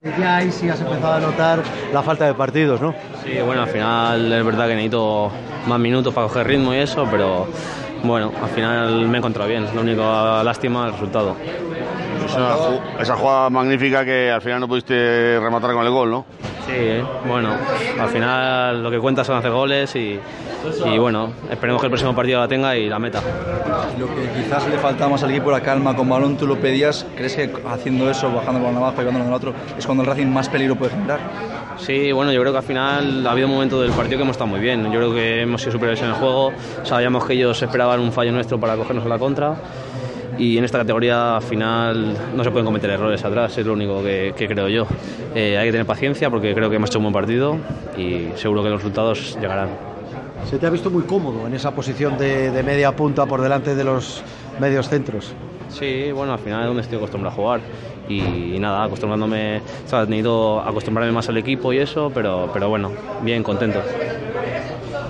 Ya ahí sí has empezado a notar la falta de partidos, ¿no? Sí, bueno, al final es verdad que necesito más minutos para coger ritmo y eso, pero bueno, al final me he encontrado bien. Lo único lástima el resultado. Esa, esa jugada magnífica que al final no pudiste rematar con el gol, ¿no? Sí, ¿eh? bueno, al final lo que cuenta son hacer goles y, y bueno, esperemos que el próximo partido la tenga y la meta. Lo que quizás le faltaba más al equipo era calma con balón, tú lo pedías, ¿crees que haciendo eso, bajando por abajo y llevándolo con el otro, es cuando el Racing más peligro puede generar? Sí, bueno, yo creo que al final ha habido un momento del partido que hemos estado muy bien. Yo creo que hemos sido superiores en el juego. Sabíamos que ellos esperaban un fallo nuestro para cogernos a la contra. Y en esta categoría al final no se pueden cometer errores atrás, es lo único que, que creo yo. Eh, hay que tener paciencia porque creo que hemos hecho un buen partido y seguro que los resultados llegarán. Se te ha visto muy cómodo en esa posición de, de media punta por delante de los medios centros. Sí, bueno, al final es donde estoy acostumbrado a jugar y, y nada, acostumbrándome, o sea, he tenido acostumbrarme más al equipo y eso, pero, pero bueno, bien, contento.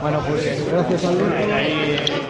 Bueno, pues gracias, Albert.